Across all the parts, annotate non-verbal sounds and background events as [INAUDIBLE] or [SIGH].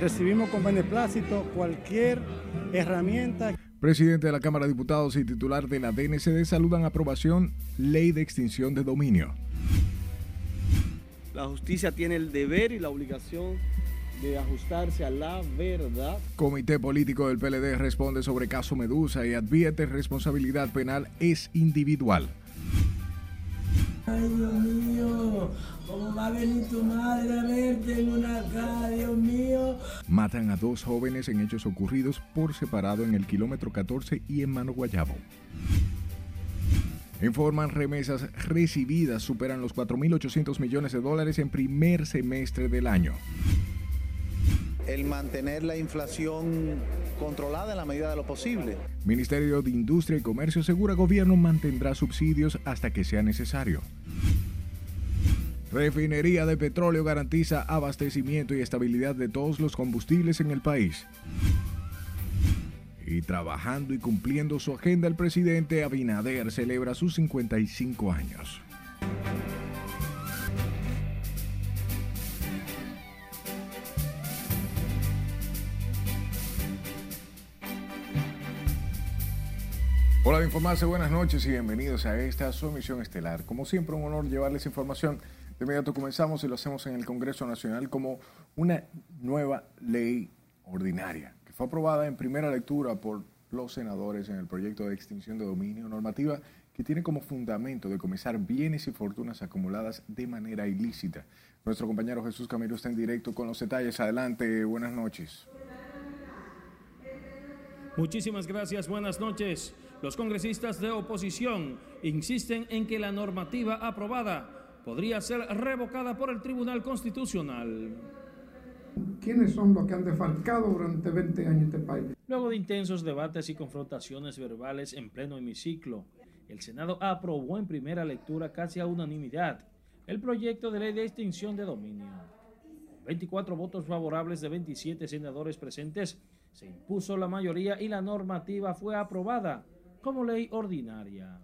Recibimos con beneplácito cualquier herramienta. Presidente de la Cámara de Diputados y titular de la DNCD saludan aprobación Ley de Extinción de Dominio. La justicia tiene el deber y la obligación de ajustarse a la verdad. Comité Político del PLD responde sobre caso Medusa y advierte responsabilidad penal es individual. Matan a dos jóvenes en hechos ocurridos por separado en el kilómetro 14 y en Mano Guayabo. Informan remesas recibidas superan los 4.800 millones de dólares en primer semestre del año. El mantener la inflación controlada en la medida de lo posible. Ministerio de Industria y Comercio asegura gobierno mantendrá subsidios hasta que sea necesario. Refinería de petróleo garantiza abastecimiento y estabilidad de todos los combustibles en el país. Y trabajando y cumpliendo su agenda, el presidente Abinader celebra sus 55 años. Hola de Informarse, buenas noches y bienvenidos a esta su emisión estelar. Como siempre, un honor llevarles información. De inmediato comenzamos y lo hacemos en el Congreso Nacional como una nueva ley ordinaria que fue aprobada en primera lectura por los senadores en el proyecto de extinción de dominio normativa que tiene como fundamento decomisar bienes y fortunas acumuladas de manera ilícita. Nuestro compañero Jesús Camilo está en directo con los detalles. Adelante, buenas noches. Muchísimas gracias, buenas noches. Los congresistas de oposición insisten en que la normativa aprobada podría ser revocada por el Tribunal Constitucional. ¿Quiénes son los que han defalcado durante 20 años este país? Luego de intensos debates y confrontaciones verbales en pleno hemiciclo, el Senado aprobó en primera lectura casi a unanimidad el proyecto de ley de extinción de dominio. 24 votos favorables de 27 senadores presentes, se impuso la mayoría y la normativa fue aprobada como ley ordinaria.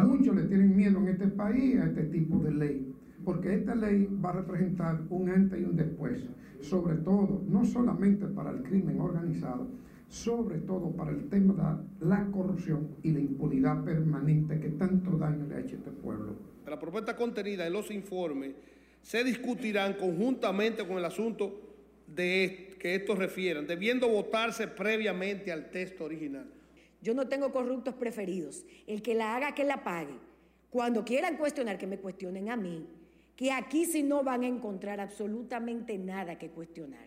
Muchos le tienen miedo en este país a este tipo de ley, porque esta ley va a representar un antes y un después, sobre todo, no solamente para el crimen organizado, sobre todo para el tema de la corrupción y la impunidad permanente que tanto daño le ha hecho a este pueblo. La propuesta contenida en los informes se discutirán conjuntamente con el asunto de que estos refieran, debiendo votarse previamente al texto original. Yo no tengo corruptos preferidos. El que la haga, que la pague. Cuando quieran cuestionar, que me cuestionen a mí. Que aquí si no van a encontrar absolutamente nada que cuestionar.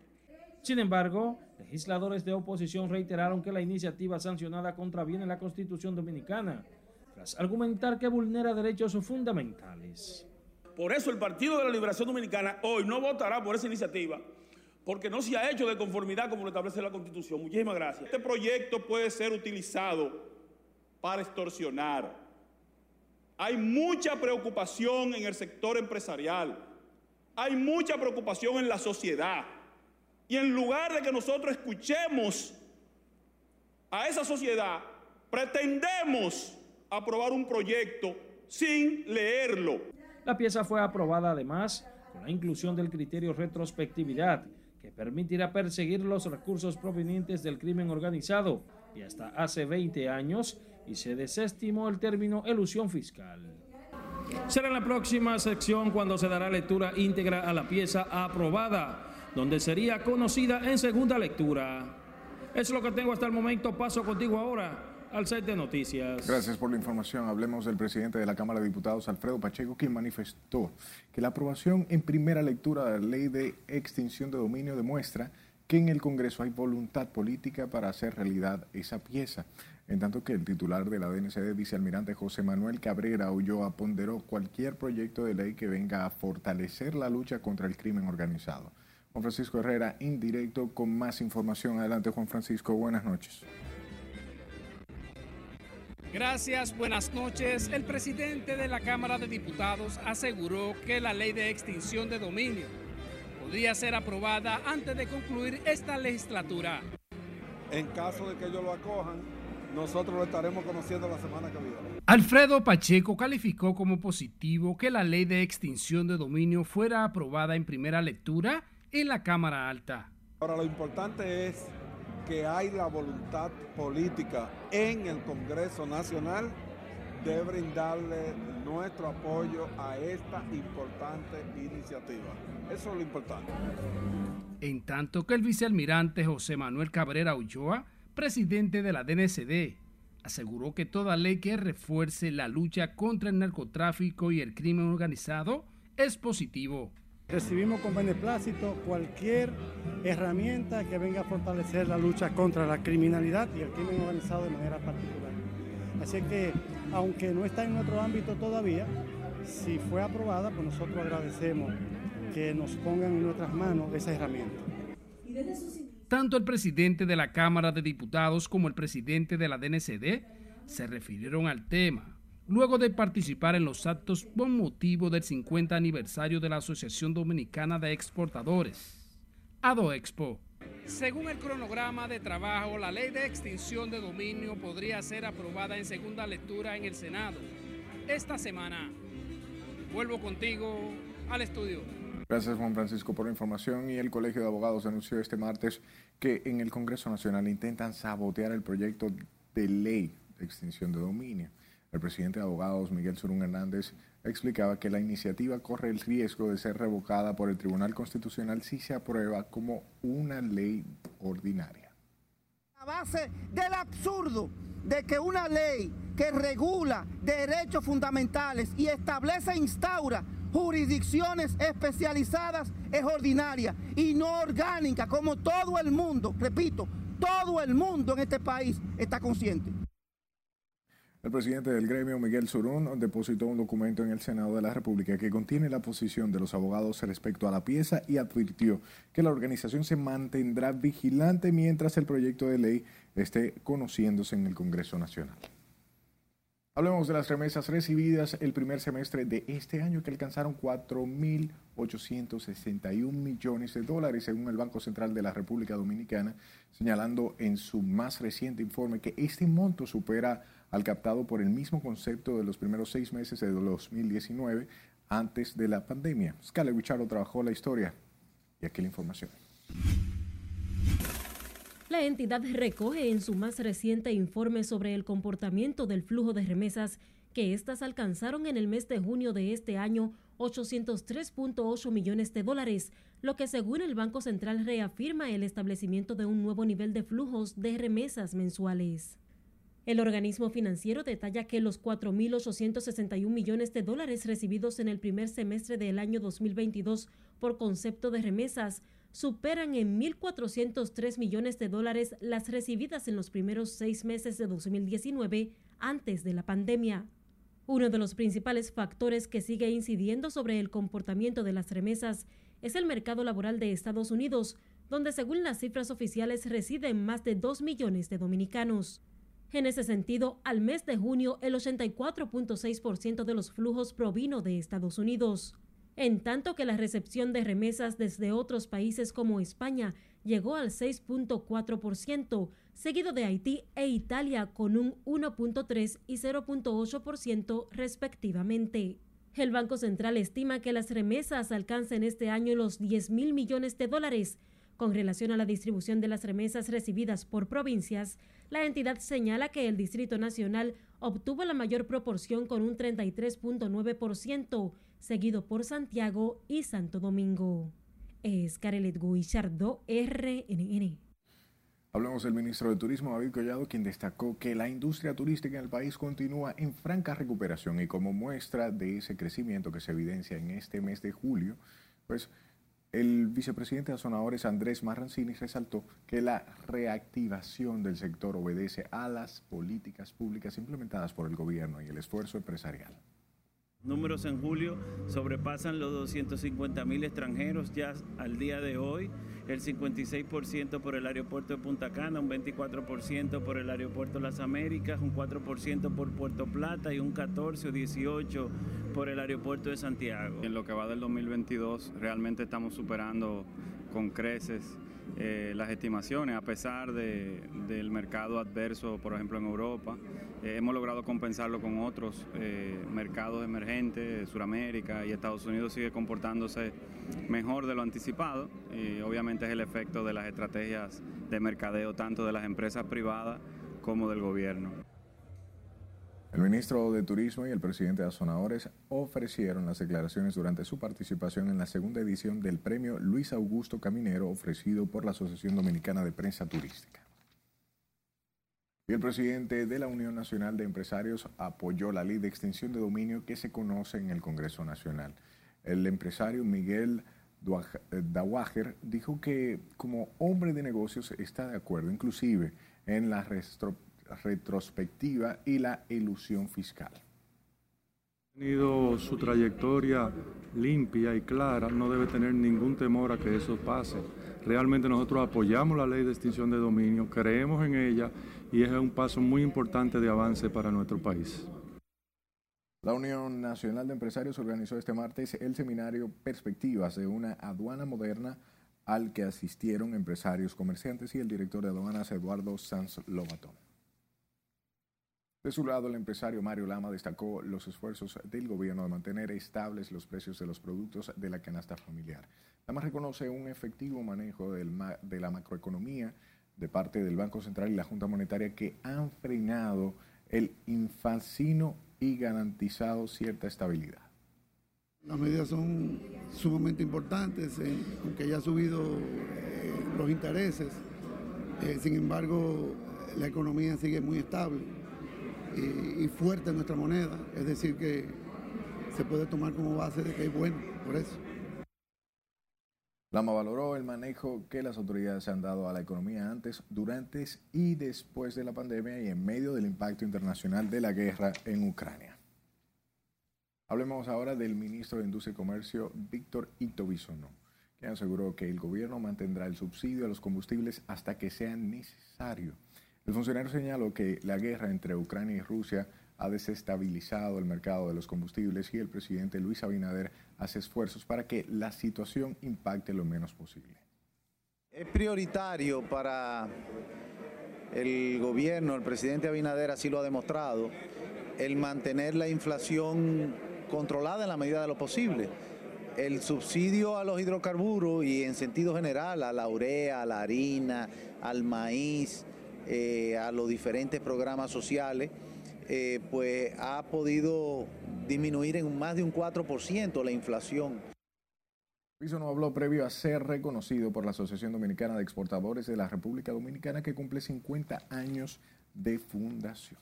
Sin embargo, legisladores de oposición reiteraron que la iniciativa sancionada contraviene la Constitución Dominicana, tras argumentar que vulnera derechos fundamentales. Por eso el Partido de la Liberación Dominicana hoy no votará por esa iniciativa, porque no se ha hecho de conformidad como lo establece la Constitución. Muchísimas gracias. Este proyecto puede ser utilizado para extorsionar. Hay mucha preocupación en el sector empresarial. Hay mucha preocupación en la sociedad. Y en lugar de que nosotros escuchemos a esa sociedad, pretendemos aprobar un proyecto sin leerlo. La pieza fue aprobada además con la inclusión del criterio retrospectividad que permitirá perseguir los recursos provenientes del crimen organizado y hasta hace 20 años y se desestimó el término elusión fiscal. Será en la próxima sección cuando se dará lectura íntegra a la pieza aprobada, donde sería conocida en segunda lectura. Es lo que tengo hasta el momento. Paso contigo ahora al set de noticias. Gracias por la información. Hablemos del presidente de la Cámara de Diputados, Alfredo Pacheco, quien manifestó que la aprobación en primera lectura de la ley de extinción de dominio demuestra que en el Congreso hay voluntad política para hacer realidad esa pieza. En tanto que el titular de la DNCD, vicealmirante José Manuel Cabrera Ulloa, ponderó cualquier proyecto de ley que venga a fortalecer la lucha contra el crimen organizado. Juan Francisco Herrera, indirecto, con más información. Adelante, Juan Francisco. Buenas noches. Gracias, buenas noches. El presidente de la Cámara de Diputados aseguró que la ley de extinción de dominio podría ser aprobada antes de concluir esta legislatura. En caso de que ellos lo acojan, nosotros lo estaremos conociendo la semana que viene. Alfredo Pacheco calificó como positivo que la ley de extinción de dominio fuera aprobada en primera lectura en la Cámara Alta. Ahora lo importante es que hay la voluntad política en el Congreso Nacional de brindarle nuestro apoyo a esta importante iniciativa. Eso es lo importante. En tanto que el vicealmirante José Manuel Cabrera Ulloa, presidente de la DNCD, aseguró que toda ley que refuerce la lucha contra el narcotráfico y el crimen organizado es positivo. Recibimos con beneplácito cualquier herramienta que venga a fortalecer la lucha contra la criminalidad y el crimen organizado de manera particular. Así que, aunque no está en nuestro ámbito todavía, si fue aprobada, pues nosotros agradecemos que nos pongan en nuestras manos esa herramienta. Tanto el presidente de la Cámara de Diputados como el presidente de la DNCD se refirieron al tema luego de participar en los actos con motivo del 50 aniversario de la Asociación Dominicana de Exportadores, ADOEXPO. Según el cronograma de trabajo, la ley de extinción de dominio podría ser aprobada en segunda lectura en el Senado esta semana. Vuelvo contigo al estudio. Gracias Juan Francisco por la información y el Colegio de Abogados anunció este martes que en el Congreso Nacional intentan sabotear el proyecto de ley de extinción de dominio. El presidente de abogados, Miguel Surún Hernández, explicaba que la iniciativa corre el riesgo de ser revocada por el Tribunal Constitucional si se aprueba como una ley ordinaria. A base del absurdo de que una ley que regula derechos fundamentales y establece e instaura jurisdicciones especializadas es ordinaria y no orgánica, como todo el mundo, repito, todo el mundo en este país está consciente. El presidente del gremio, Miguel Surún, depositó un documento en el Senado de la República que contiene la posición de los abogados respecto a la pieza y advirtió que la organización se mantendrá vigilante mientras el proyecto de ley esté conociéndose en el Congreso Nacional. Hablemos de las remesas recibidas el primer semestre de este año que alcanzaron 4.861 millones de dólares según el Banco Central de la República Dominicana, señalando en su más reciente informe que este monto supera al captado por el mismo concepto de los primeros seis meses de 2019 antes de la pandemia. Scala Richardo trabajó la historia y aquí la información. La entidad recoge en su más reciente informe sobre el comportamiento del flujo de remesas que éstas alcanzaron en el mes de junio de este año 803.8 millones de dólares, lo que según el Banco Central reafirma el establecimiento de un nuevo nivel de flujos de remesas mensuales. El organismo financiero detalla que los 4.861 millones de dólares recibidos en el primer semestre del año 2022 por concepto de remesas superan en 1.403 millones de dólares las recibidas en los primeros seis meses de 2019 antes de la pandemia. Uno de los principales factores que sigue incidiendo sobre el comportamiento de las remesas es el mercado laboral de Estados Unidos, donde según las cifras oficiales residen más de 2 millones de dominicanos. En ese sentido, al mes de junio, el 84.6% de los flujos provino de Estados Unidos en tanto que la recepción de remesas desde otros países como España llegó al 6.4%, seguido de Haití e Italia con un 1.3 y 0.8% respectivamente. El Banco Central estima que las remesas alcancen este año los 10 mil millones de dólares. Con relación a la distribución de las remesas recibidas por provincias, la entidad señala que el Distrito Nacional obtuvo la mayor proporción con un 33.9%, seguido por Santiago y Santo Domingo. Es Carelet Guichardo, RNN. Hablamos del ministro de Turismo, David Collado, quien destacó que la industria turística en el país continúa en franca recuperación y como muestra de ese crecimiento que se evidencia en este mes de julio, pues el vicepresidente de Azonadores, Andrés Marrancini, resaltó que la reactivación del sector obedece a las políticas públicas implementadas por el gobierno y el esfuerzo empresarial. Números en julio sobrepasan los 250 mil extranjeros ya al día de hoy, el 56% por el aeropuerto de Punta Cana, un 24% por el aeropuerto las Américas, un 4% por Puerto Plata y un 14 o 18 por el aeropuerto de Santiago. En lo que va del 2022 realmente estamos superando con creces eh, las estimaciones, a pesar de, del mercado adverso, por ejemplo en Europa. Eh, hemos logrado compensarlo con otros eh, mercados emergentes, Sudamérica y Estados Unidos sigue comportándose mejor de lo anticipado. Y obviamente es el efecto de las estrategias de mercadeo tanto de las empresas privadas como del gobierno. El ministro de Turismo y el presidente de Azonadores ofrecieron las declaraciones durante su participación en la segunda edición del premio Luis Augusto Caminero ofrecido por la Asociación Dominicana de Prensa Turística. Y el presidente de la Unión Nacional de Empresarios apoyó la ley de extensión de dominio que se conoce en el Congreso Nacional. El empresario Miguel Dawager dijo que como hombre de negocios está de acuerdo inclusive en la reestructuración retrospectiva y la ilusión fiscal. Ha tenido su trayectoria limpia y clara, no debe tener ningún temor a que eso pase. Realmente nosotros apoyamos la ley de extinción de dominio, creemos en ella y es un paso muy importante de avance para nuestro país. La Unión Nacional de Empresarios organizó este martes el seminario Perspectivas de una aduana moderna al que asistieron empresarios, comerciantes y el director de aduanas Eduardo Sanz Lobatón. De su lado, el empresario Mario Lama destacó los esfuerzos del gobierno de mantener estables los precios de los productos de la canasta familiar. Lama reconoce un efectivo manejo de la macroeconomía de parte del Banco Central y la Junta Monetaria que han frenado el infancino y garantizado cierta estabilidad. Las medidas son sumamente importantes, eh, aunque ya ha subido eh, los intereses. Eh, sin embargo, la economía sigue muy estable y, fuerte nuestra moneda, es decir, que se puede tomar como base de que es bueno, por eso. Lama valoró el manejo que las autoridades han dado a la economía antes, durante y después de la pandemia y en medio del impacto internacional de la guerra en Ucrania. Hablemos ahora del ministro de Industria y Comercio, Víctor Ito quien aseguró que el gobierno mantendrá el subsidio a los combustibles hasta que sea necesario. El funcionario señaló que la guerra entre Ucrania y Rusia ha desestabilizado el mercado de los combustibles y el presidente Luis Abinader hace esfuerzos para que la situación impacte lo menos posible. Es prioritario para el gobierno, el presidente Abinader así lo ha demostrado, el mantener la inflación controlada en la medida de lo posible. El subsidio a los hidrocarburos y en sentido general a la urea, a la harina, al maíz, eh, a los diferentes programas sociales, eh, pues ha podido disminuir en más de un 4% la inflación. Piso no habló previo a ser reconocido por la Asociación Dominicana de Exportadores de la República Dominicana que cumple 50 años de fundación.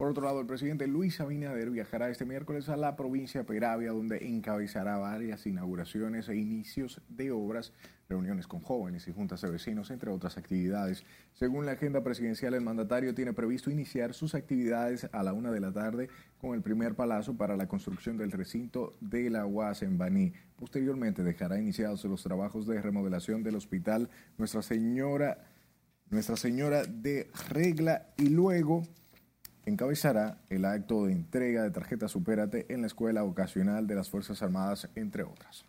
Por otro lado, el presidente Luis Abinader viajará este miércoles a la provincia de Peravia, donde encabezará varias inauguraciones e inicios de obras, reuniones con jóvenes y juntas de vecinos, entre otras actividades. Según la agenda presidencial, el mandatario tiene previsto iniciar sus actividades a la una de la tarde con el primer palazo para la construcción del recinto de la UAS en Baní. Posteriormente dejará iniciados los trabajos de remodelación del hospital Nuestra Señora, Nuestra Señora de Regla y luego encabezará el acto de entrega de tarjeta Supérate en la Escuela Vocacional de las Fuerzas Armadas, entre otras.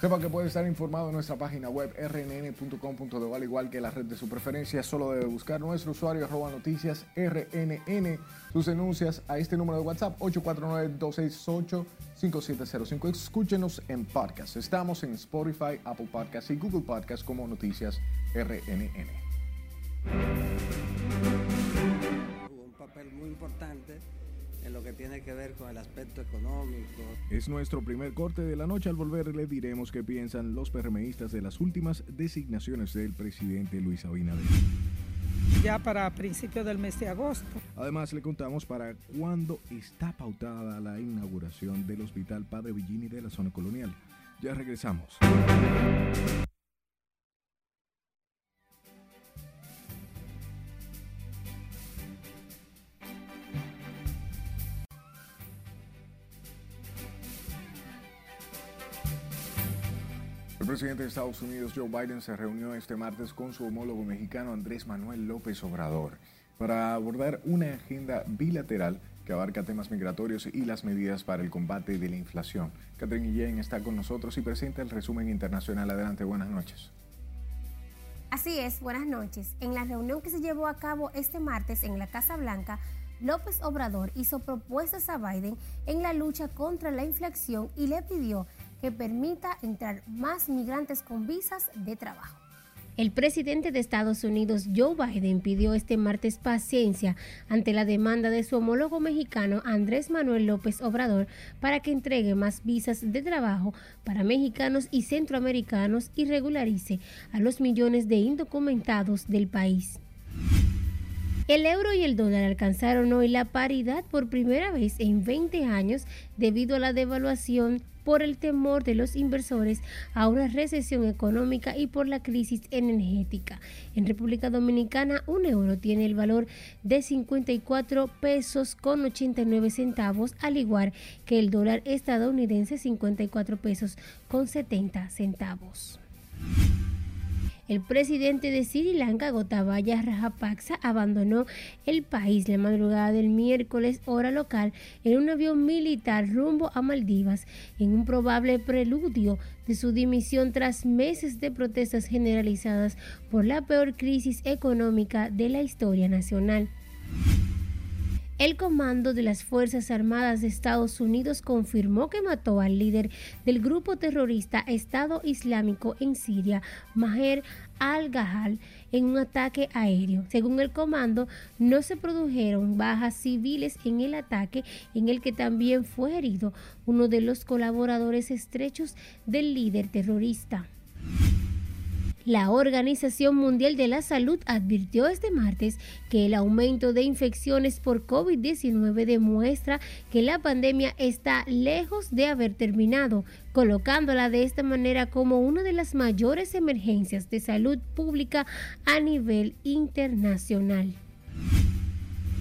Sepa que puede estar informado en nuestra página web rnn.com.de, al igual que la red de su preferencia. Solo debe buscar nuestro usuario arroba noticias rnn. Sus denuncias a este número de WhatsApp 849-268-5705. Escúchenos en podcast. Estamos en Spotify, Apple Podcasts y Google Podcasts como Noticias RNN. Papel muy importante en lo que tiene que ver con el aspecto económico. Es nuestro primer corte de la noche. Al volver le diremos qué piensan los PRMistas de las últimas designaciones del presidente Luis Abinader. Ya para principios del mes de agosto. Además le contamos para cuándo está pautada la inauguración del Hospital Padre Villini de la zona colonial. Ya regresamos. Presidente de Estados Unidos, Joe Biden, se reunió este martes con su homólogo mexicano Andrés Manuel López Obrador para abordar una agenda bilateral que abarca temas migratorios y las medidas para el combate de la inflación. Catherine Guillén está con nosotros y presenta el resumen internacional. Adelante, buenas noches. Así es, buenas noches. En la reunión que se llevó a cabo este martes en la Casa Blanca, López Obrador hizo propuestas a Biden en la lucha contra la inflación y le pidió que permita entrar más migrantes con visas de trabajo. El presidente de Estados Unidos, Joe Biden, pidió este martes paciencia ante la demanda de su homólogo mexicano, Andrés Manuel López Obrador, para que entregue más visas de trabajo para mexicanos y centroamericanos y regularice a los millones de indocumentados del país. El euro y el dólar alcanzaron hoy la paridad por primera vez en 20 años debido a la devaluación por el temor de los inversores a una recesión económica y por la crisis energética. En República Dominicana, un euro tiene el valor de 54 pesos con 89 centavos, al igual que el dólar estadounidense 54 pesos con 70 centavos. El presidente de Sri Lanka, Gotabaya Rajapaksa, abandonó el país la madrugada del miércoles hora local en un avión militar rumbo a Maldivas, en un probable preludio de su dimisión tras meses de protestas generalizadas por la peor crisis económica de la historia nacional. El comando de las Fuerzas Armadas de Estados Unidos confirmó que mató al líder del grupo terrorista Estado Islámico en Siria, Maher al-Gahal, en un ataque aéreo. Según el comando, no se produjeron bajas civiles en el ataque en el que también fue herido uno de los colaboradores estrechos del líder terrorista. La Organización Mundial de la Salud advirtió este martes que el aumento de infecciones por COVID-19 demuestra que la pandemia está lejos de haber terminado, colocándola de esta manera como una de las mayores emergencias de salud pública a nivel internacional.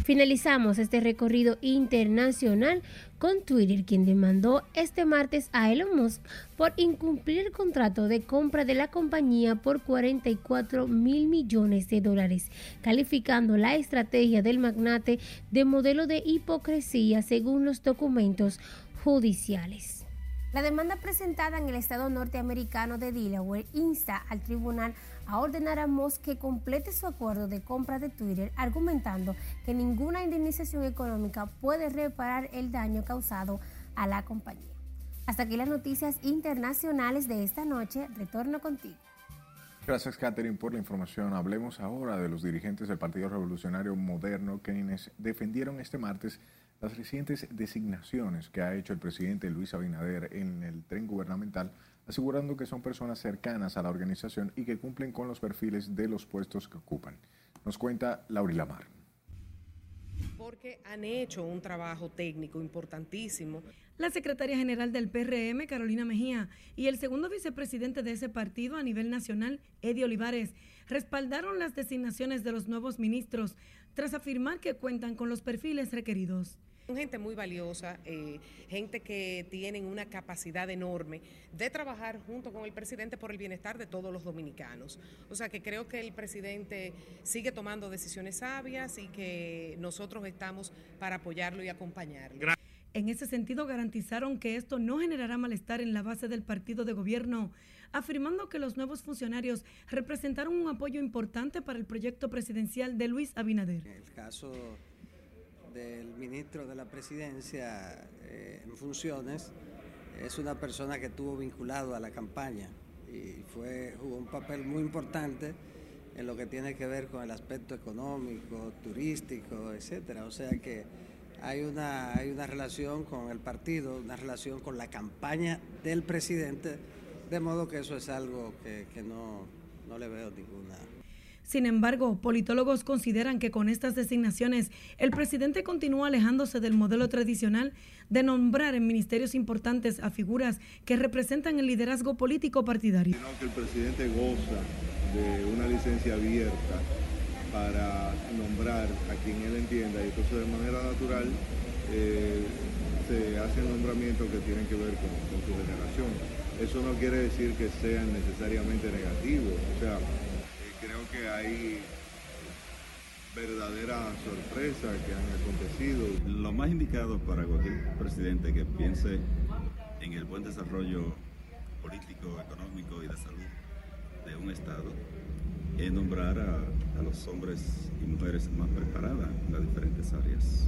Finalizamos este recorrido internacional con Twitter, quien demandó este martes a Elon Musk por incumplir el contrato de compra de la compañía por 44 mil millones de dólares, calificando la estrategia del magnate de modelo de hipocresía según los documentos judiciales. La demanda presentada en el estado norteamericano de Delaware insta al tribunal a ordenar a Musk que complete su acuerdo de compra de Twitter, argumentando que ninguna indemnización económica puede reparar el daño causado a la compañía. Hasta aquí las noticias internacionales de esta noche. Retorno contigo. Gracias, Catherine, por la información. Hablemos ahora de los dirigentes del Partido Revolucionario Moderno, quienes defendieron este martes las recientes designaciones que ha hecho el presidente Luis Abinader en el tren gubernamental, asegurando que son personas cercanas a la organización y que cumplen con los perfiles de los puestos que ocupan. Nos cuenta Lauri Lamar. Porque han hecho un trabajo técnico importantísimo. La secretaria general del PRM, Carolina Mejía, y el segundo vicepresidente de ese partido a nivel nacional, Eddie Olivares, respaldaron las designaciones de los nuevos ministros tras afirmar que cuentan con los perfiles requeridos. Son gente muy valiosa, eh, gente que tienen una capacidad enorme de trabajar junto con el presidente por el bienestar de todos los dominicanos. O sea que creo que el presidente sigue tomando decisiones sabias y que nosotros estamos para apoyarlo y acompañarlo. En ese sentido, garantizaron que esto no generará malestar en la base del partido de gobierno, afirmando que los nuevos funcionarios representaron un apoyo importante para el proyecto presidencial de Luis Abinader. El caso del ministro de la presidencia eh, en funciones es una persona que estuvo vinculado a la campaña y fue, jugó un papel muy importante en lo que tiene que ver con el aspecto económico, turístico, etcétera. O sea que hay una, hay una relación con el partido, una relación con la campaña del presidente, de modo que eso es algo que, que no, no le veo ninguna sin embargo, politólogos consideran que con estas designaciones el presidente continúa alejándose del modelo tradicional de nombrar en ministerios importantes a figuras que representan el liderazgo político partidario. que el presidente goza de una licencia abierta para nombrar a quien él entienda y entonces de manera natural eh, se hacen nombramientos que tienen que ver con, con su generación. Eso no quiere decir que sean necesariamente negativos, o sea, que hay verdadera sorpresa que han acontecido. Lo más indicado para cualquier presidente que piense en el buen desarrollo político, económico y de salud de un Estado es nombrar a, a los hombres y mujeres más preparadas en las diferentes áreas.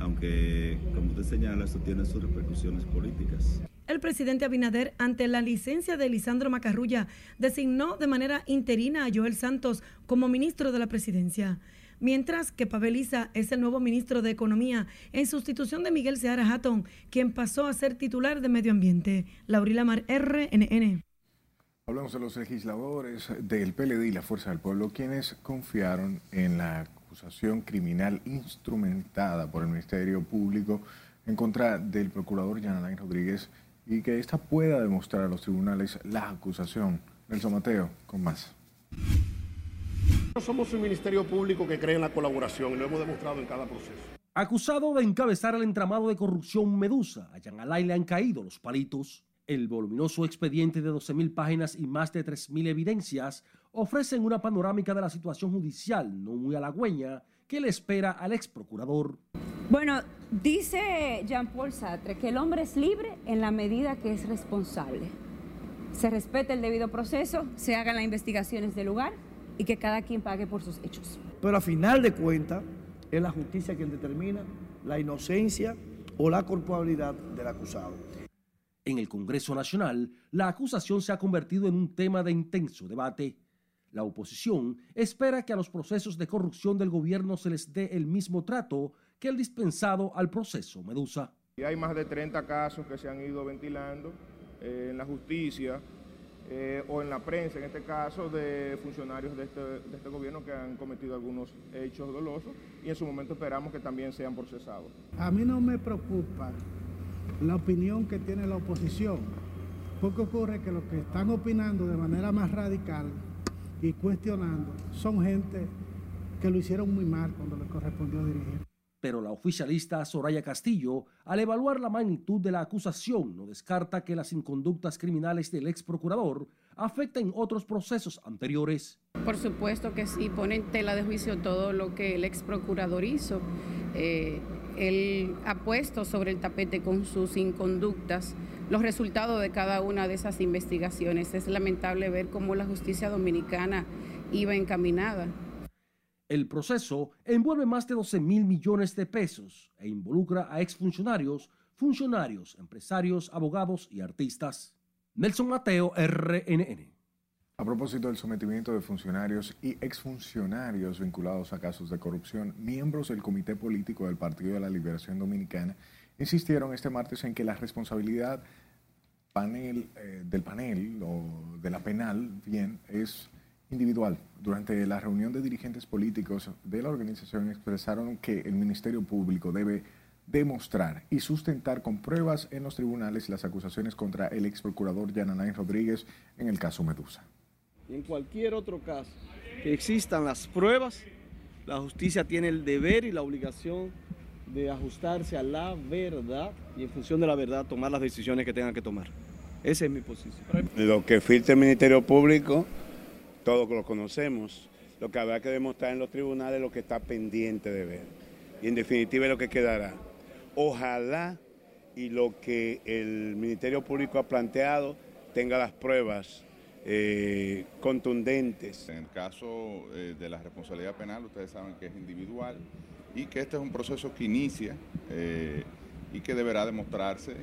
Aunque, como usted señala, esto tiene sus repercusiones políticas. El presidente Abinader, ante la licencia de Lisandro Macarrulla, designó de manera interina a Joel Santos como ministro de la presidencia, mientras que Pavel Isa es el nuevo ministro de Economía en sustitución de Miguel Seara Hatton, quien pasó a ser titular de Medio Ambiente. Laurila Mar, RNN. Hablamos de los legisladores del PLD y la Fuerza del Pueblo, quienes confiaron en la acusación criminal instrumentada por el Ministerio Público en contra del procurador Jan Alain Rodríguez y que ésta pueda demostrar a los tribunales la acusación. Nelson Mateo, con más. Somos un ministerio público que cree en la colaboración y lo hemos demostrado en cada proceso. Acusado de encabezar el entramado de corrupción Medusa, a Jan Alain le han caído los palitos. El voluminoso expediente de 12.000 páginas y más de 3.000 evidencias ofrecen una panorámica de la situación judicial no muy halagüeña que le espera al ex procurador. Bueno, dice Jean-Paul Sartre que el hombre es libre en la medida que es responsable. Se respete el debido proceso, se hagan las investigaciones del lugar y que cada quien pague por sus hechos. Pero a final de cuentas es la justicia quien determina la inocencia o la culpabilidad del acusado. En el Congreso Nacional, la acusación se ha convertido en un tema de intenso debate. La oposición espera que a los procesos de corrupción del gobierno se les dé el mismo trato que el dispensado al proceso Medusa. Y hay más de 30 casos que se han ido ventilando eh, en la justicia eh, o en la prensa, en este caso, de funcionarios de este, de este gobierno que han cometido algunos hechos dolosos y en su momento esperamos que también sean procesados. A mí no me preocupa la opinión que tiene la oposición, porque ocurre que los que están opinando de manera más radical y cuestionando son gente que lo hicieron muy mal cuando les correspondió dirigir. Pero la oficialista Soraya Castillo, al evaluar la magnitud de la acusación, no descarta que las inconductas criminales del ex procurador afecten otros procesos anteriores. Por supuesto que sí, pone en tela de juicio todo lo que el ex procurador hizo. Eh, él ha puesto sobre el tapete con sus inconductas los resultados de cada una de esas investigaciones. Es lamentable ver cómo la justicia dominicana iba encaminada. El proceso envuelve más de 12 mil millones de pesos e involucra a exfuncionarios, funcionarios, empresarios, abogados y artistas. Nelson Mateo, RNN. A propósito del sometimiento de funcionarios y exfuncionarios vinculados a casos de corrupción, miembros del Comité Político del Partido de la Liberación Dominicana insistieron este martes en que la responsabilidad panel, eh, del panel o de la penal, bien, es individual. Durante la reunión de dirigentes políticos de la organización expresaron que el Ministerio Público debe demostrar y sustentar con pruebas en los tribunales las acusaciones contra el ex procurador Yananay Rodríguez en el caso Medusa. En cualquier otro caso que existan las pruebas, la justicia tiene el deber y la obligación de ajustarse a la verdad y en función de la verdad tomar las decisiones que tengan que tomar. Esa es mi posición. Lo que filtra el Ministerio Público, todos lo conocemos. Lo que habrá que demostrar en los tribunales es lo que está pendiente de ver. Y en definitiva es lo que quedará. Ojalá y lo que el Ministerio Público ha planteado tenga las pruebas eh, contundentes. En el caso eh, de la responsabilidad penal, ustedes saben que es individual y que este es un proceso que inicia eh, y que deberá demostrarse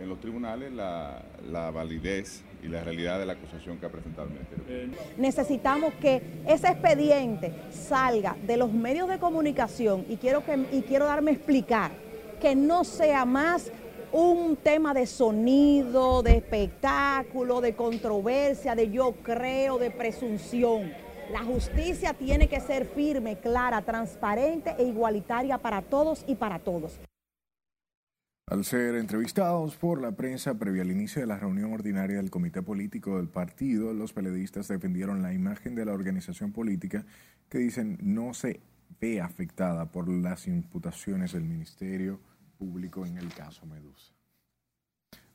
en los tribunales la, la, validez y la realidad de la acusación que ha presentado el Ministerio. Necesitamos que ese expediente salga de los medios de comunicación y quiero, que, y quiero darme a explicar que no sea más un tema de sonido, de espectáculo, de controversia, de yo creo, de presunción. La justicia tiene que ser firme, clara, transparente e igualitaria para todos y para todos. Al ser entrevistados por la prensa previa al inicio de la reunión ordinaria del Comité Político del partido, los periodistas defendieron la imagen de la organización política que dicen no se ve afectada por las imputaciones del Ministerio Público en el caso Medusa.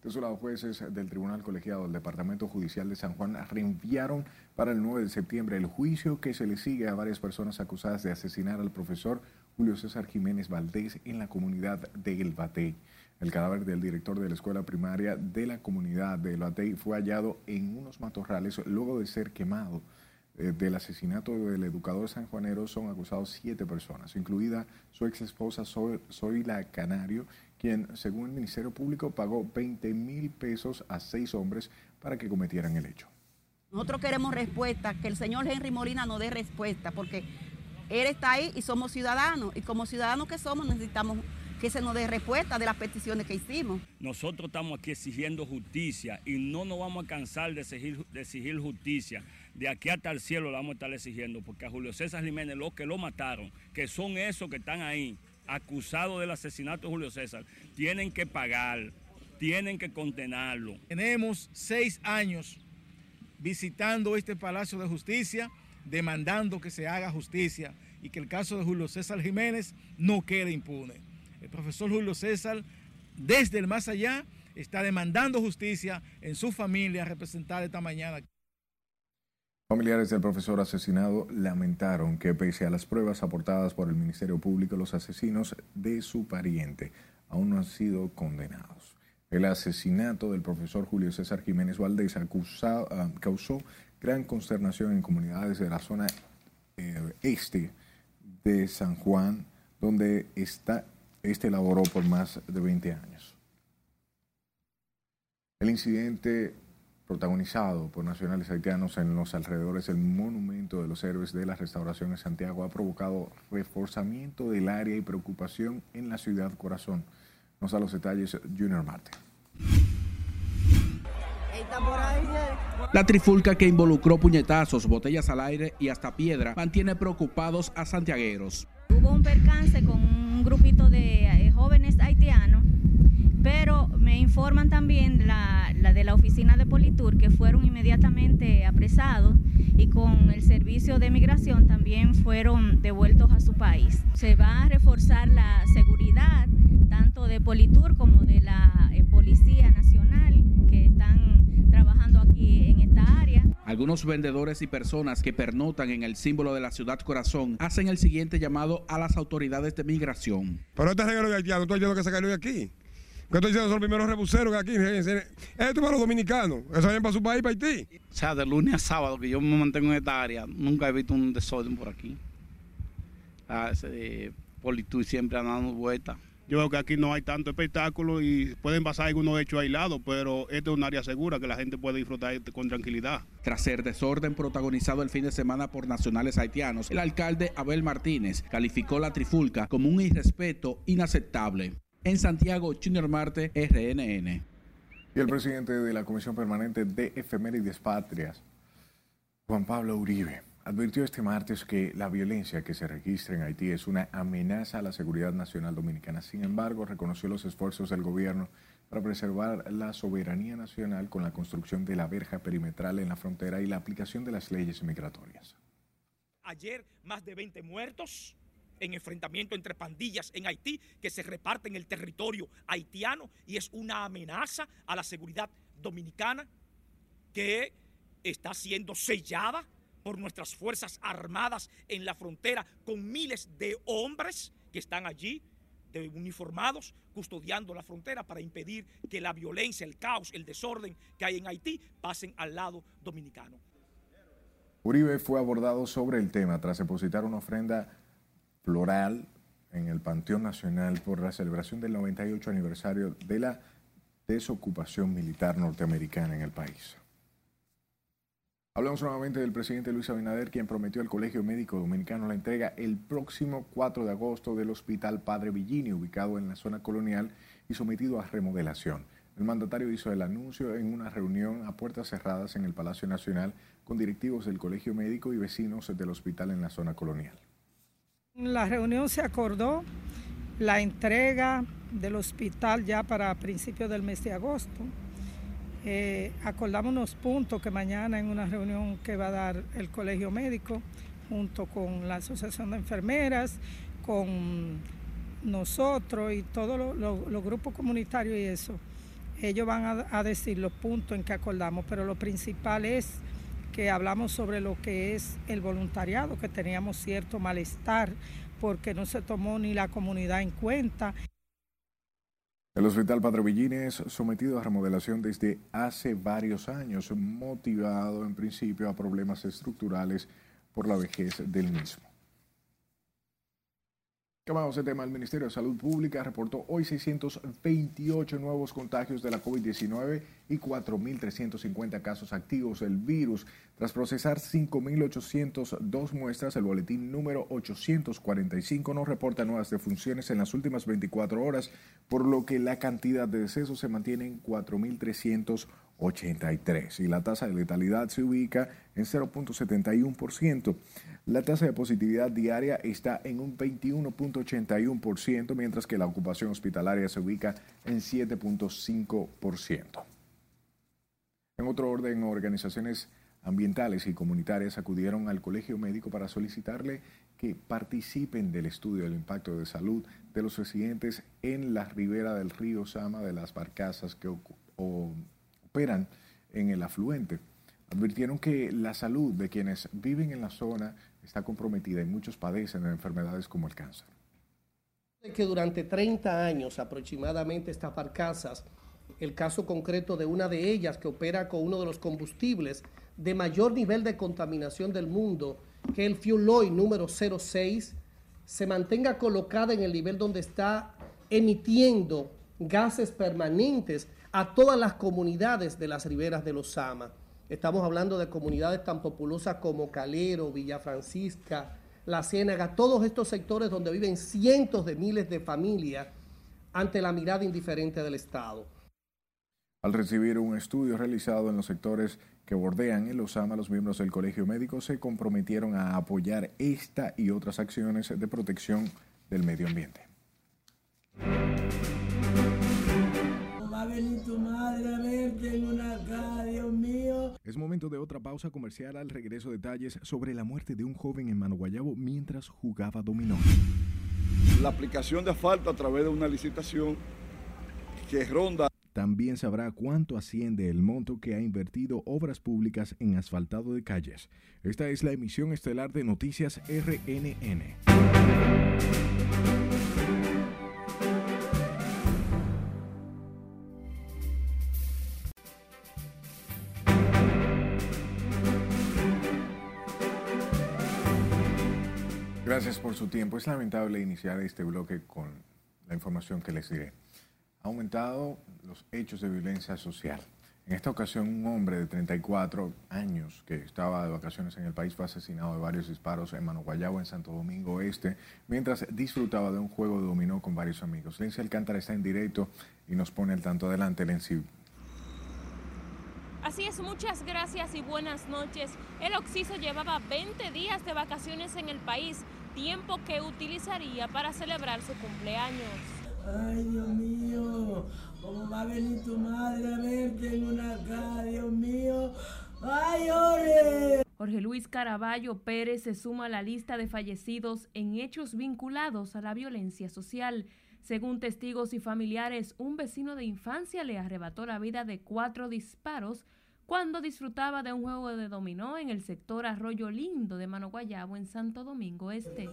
De su lado, jueces del Tribunal Colegiado del Departamento Judicial de San Juan reenviaron para el 9 de septiembre el juicio que se le sigue a varias personas acusadas de asesinar al profesor Julio César Jiménez Valdés en la comunidad de El Batey. El cadáver del director de la escuela primaria de la comunidad de El Batey fue hallado en unos matorrales luego de ser quemado. Eh, del asesinato del educador sanjuanero son acusados siete personas, incluida su ex esposa Zoila Canario, quien, según el Ministerio Público, pagó 20 mil pesos a seis hombres para que cometieran el hecho. Nosotros queremos respuesta, que el señor Henry Molina nos dé respuesta, porque él está ahí y somos ciudadanos, y como ciudadanos que somos necesitamos que se nos dé respuesta de las peticiones que hicimos. Nosotros estamos aquí exigiendo justicia y no nos vamos a cansar de exigir, de exigir justicia. De aquí hasta el cielo la vamos a estar exigiendo, porque a Julio César Jiménez, los que lo mataron, que son esos que están ahí, acusados del asesinato de Julio César, tienen que pagar, tienen que condenarlo. Tenemos seis años visitando este Palacio de Justicia, demandando que se haga justicia y que el caso de Julio César Jiménez no quede impune. El profesor Julio César, desde el más allá, está demandando justicia en su familia representada esta mañana. Familiares del profesor asesinado lamentaron que pese a las pruebas aportadas por el Ministerio Público, los asesinos de su pariente aún no han sido condenados. El asesinato del profesor Julio César Jiménez Valdés ah, causó gran consternación en comunidades de la zona eh, este de San Juan, donde está, este laboró por más de 20 años. El incidente protagonizado por nacionales haitianos en los alrededores del Monumento de los Héroes de la Restauración en Santiago ha provocado reforzamiento del área y preocupación en la ciudad corazón. Nos da los detalles Junior Marte. La trifulca que involucró puñetazos, botellas al aire y hasta piedra mantiene preocupados a santiagueros. Hubo un percance con un grupito de eh, jóvenes haitianos pero me informan también la, de la oficina de Politur que fueron inmediatamente apresados y con el servicio de migración también fueron devueltos a su país. Se va a reforzar la seguridad tanto de Politur como de la eh, Policía Nacional que están trabajando aquí en esta área. Algunos vendedores y personas que pernotan en el símbolo de la ciudad corazón hacen el siguiente llamado a las autoridades de migración. Pero este regalo de haitiano, tú que se de aquí. ¿Qué estoy diciendo? Son los primeros rebuseros que aquí. Esto es para los dominicanos. Eso vayan para su país, para Haití. O sea, de lunes a sábado que yo me mantengo en esta área, nunca he visto un desorden por aquí. Ah, ese, y siempre andando vueltas. Yo veo que aquí no hay tanto espectáculo y pueden pasar algunos hechos aislados, pero este es un área segura que la gente puede disfrutar con tranquilidad. Tras ser desorden protagonizado el fin de semana por nacionales haitianos, el alcalde Abel Martínez calificó la trifulca como un irrespeto inaceptable. En Santiago, Junior Marte, RNN. Y el presidente de la Comisión Permanente de Efemérides Patrias, Juan Pablo Uribe, advirtió este martes que la violencia que se registra en Haití es una amenaza a la seguridad nacional dominicana. Sin embargo, reconoció los esfuerzos del gobierno para preservar la soberanía nacional con la construcción de la verja perimetral en la frontera y la aplicación de las leyes migratorias. Ayer, más de 20 muertos en enfrentamiento entre pandillas en Haití que se reparten el territorio haitiano y es una amenaza a la seguridad dominicana que está siendo sellada por nuestras Fuerzas Armadas en la frontera con miles de hombres que están allí de uniformados custodiando la frontera para impedir que la violencia, el caos, el desorden que hay en Haití pasen al lado dominicano. Uribe fue abordado sobre el tema tras depositar una ofrenda floral en el Panteón Nacional por la celebración del 98 aniversario de la desocupación militar norteamericana en el país. Hablamos nuevamente del presidente Luis Abinader, quien prometió al Colegio Médico Dominicano la entrega el próximo 4 de agosto del Hospital Padre Villini, ubicado en la zona colonial y sometido a remodelación. El mandatario hizo el anuncio en una reunión a puertas cerradas en el Palacio Nacional con directivos del Colegio Médico y vecinos del hospital en la zona colonial. En la reunión se acordó la entrega del hospital ya para principios del mes de agosto. Eh, acordamos unos puntos que mañana en una reunión que va a dar el Colegio Médico junto con la Asociación de Enfermeras, con nosotros y todos los grupos comunitarios y eso, ellos van a, a decir los puntos en que acordamos, pero lo principal es que hablamos sobre lo que es el voluntariado, que teníamos cierto malestar porque no se tomó ni la comunidad en cuenta. El Hospital Padre Villines, sometido a remodelación desde hace varios años, motivado en principio a problemas estructurales por la vejez del mismo. Cambiamos de tema. El Ministerio de Salud Pública reportó hoy 628 nuevos contagios de la COVID-19 y 4.350 casos activos del virus. Tras procesar 5.802 muestras, el boletín número 845 no reporta nuevas defunciones en las últimas 24 horas, por lo que la cantidad de decesos se mantiene en 4.383 y la tasa de letalidad se ubica en 0.71%. La tasa de positividad diaria está en un 21.81%, mientras que la ocupación hospitalaria se ubica en 7.5%. En otro orden, organizaciones ambientales y comunitarias acudieron al colegio médico para solicitarle que participen del estudio del impacto de salud de los residentes en la ribera del río Sama de las barcazas que operan en el afluente. Advirtieron que la salud de quienes viven en la zona está comprometida y muchos padecen de enfermedades como el cáncer. Que durante 30 años aproximadamente estas barcazas, el caso concreto de una de ellas que opera con uno de los combustibles de mayor nivel de contaminación del mundo, que el fuel oil número 06, se mantenga colocada en el nivel donde está emitiendo gases permanentes a todas las comunidades de las riberas de los Sama. Estamos hablando de comunidades tan populosas como Calero, Villa Francisca, La Ciénaga, todos estos sectores donde viven cientos de miles de familias ante la mirada indiferente del Estado. Al recibir un estudio realizado en los sectores que bordean el Osama, los miembros del Colegio Médico se comprometieron a apoyar esta y otras acciones de protección del medio ambiente. Es momento de otra pausa comercial al regreso detalles sobre la muerte de un joven en Mano Guayabo mientras jugaba dominó. La aplicación de asfalto a través de una licitación que ronda. También sabrá cuánto asciende el monto que ha invertido Obras Públicas en asfaltado de calles. Esta es la emisión estelar de Noticias RNN. Gracias por su tiempo. Es lamentable iniciar este bloque con la información que les diré. Ha aumentado los hechos de violencia social. En esta ocasión, un hombre de 34 años que estaba de vacaciones en el país fue asesinado de varios disparos en Manoguayabo, en Santo Domingo Este, mientras disfrutaba de un juego de dominó con varios amigos. Lenzi Alcántara está en directo y nos pone el tanto adelante, Lenzi. Así es, muchas gracias y buenas noches. El Oxiso llevaba 20 días de vacaciones en el país tiempo que utilizaría para celebrar su cumpleaños. Ay, Dios mío, ¿cómo va a venir tu madre a verte en una casa, Dios mío? ¡Ay, ore! Jorge Luis Caraballo Pérez se suma a la lista de fallecidos en hechos vinculados a la violencia social. Según testigos y familiares, un vecino de infancia le arrebató la vida de cuatro disparos cuando disfrutaba de un juego de dominó en el sector Arroyo Lindo de Mano Guayabo en Santo Domingo Este.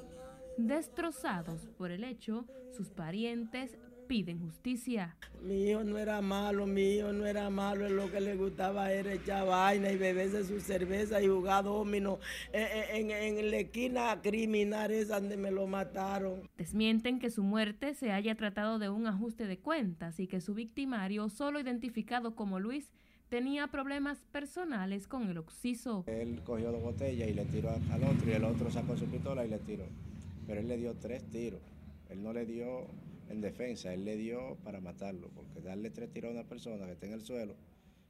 Destrozados por el hecho, sus parientes piden justicia. Mi hijo no era malo, mi hijo no era malo, lo que le gustaba era echar vaina y beberse su cerveza y jugar domino en, en, en la esquina criminal esa donde me lo mataron. Desmienten que su muerte se haya tratado de un ajuste de cuentas y que su victimario, solo identificado como Luis, tenía problemas personales con el oxiso. Él cogió dos botellas y le tiró al otro y el otro sacó su pistola y le tiró. Pero él le dio tres tiros. Él no le dio en defensa, él le dio para matarlo, porque darle tres tiros a una persona que está en el suelo,